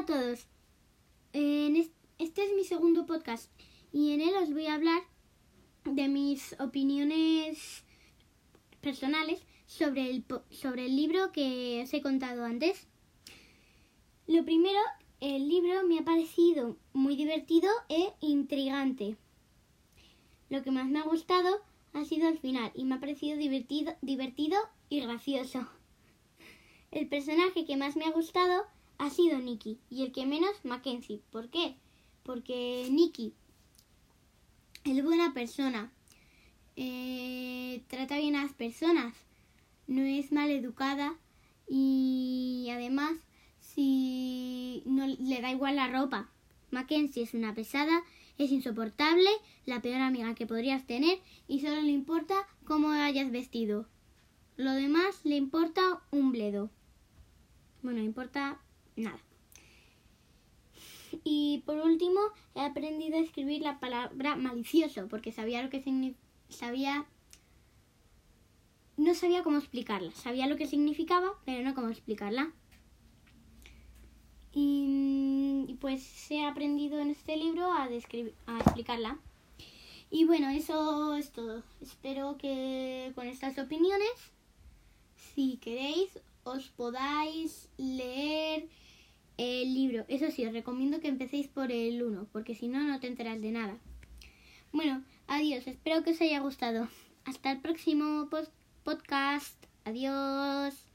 a todos. Este es mi segundo podcast y en él os voy a hablar de mis opiniones personales sobre el, sobre el libro que os he contado antes. Lo primero, el libro me ha parecido muy divertido e intrigante. Lo que más me ha gustado ha sido el final y me ha parecido divertido, divertido y gracioso. El personaje que más me ha gustado ha sido Nicky y el que menos Mackenzie. ¿Por qué? Porque Nicky es buena persona, eh, trata bien a las personas, no es mal educada y además si no le da igual la ropa. Mackenzie es una pesada, es insoportable, la peor amiga que podrías tener y solo le importa cómo hayas vestido. Lo demás le importa un bledo. Bueno, importa nada. Y por último, he aprendido a escribir la palabra malicioso porque sabía lo que sabía no sabía cómo explicarla. Sabía lo que significaba, pero no cómo explicarla. Y, y pues he aprendido en este libro a, a explicarla. Y bueno, eso es todo. Espero que con estas opiniones, si queréis, os podáis leer el libro. Eso sí, os recomiendo que empecéis por el 1, porque si no, no te enteras de nada. Bueno, adiós. Espero que os haya gustado. Hasta el próximo podcast. Adiós.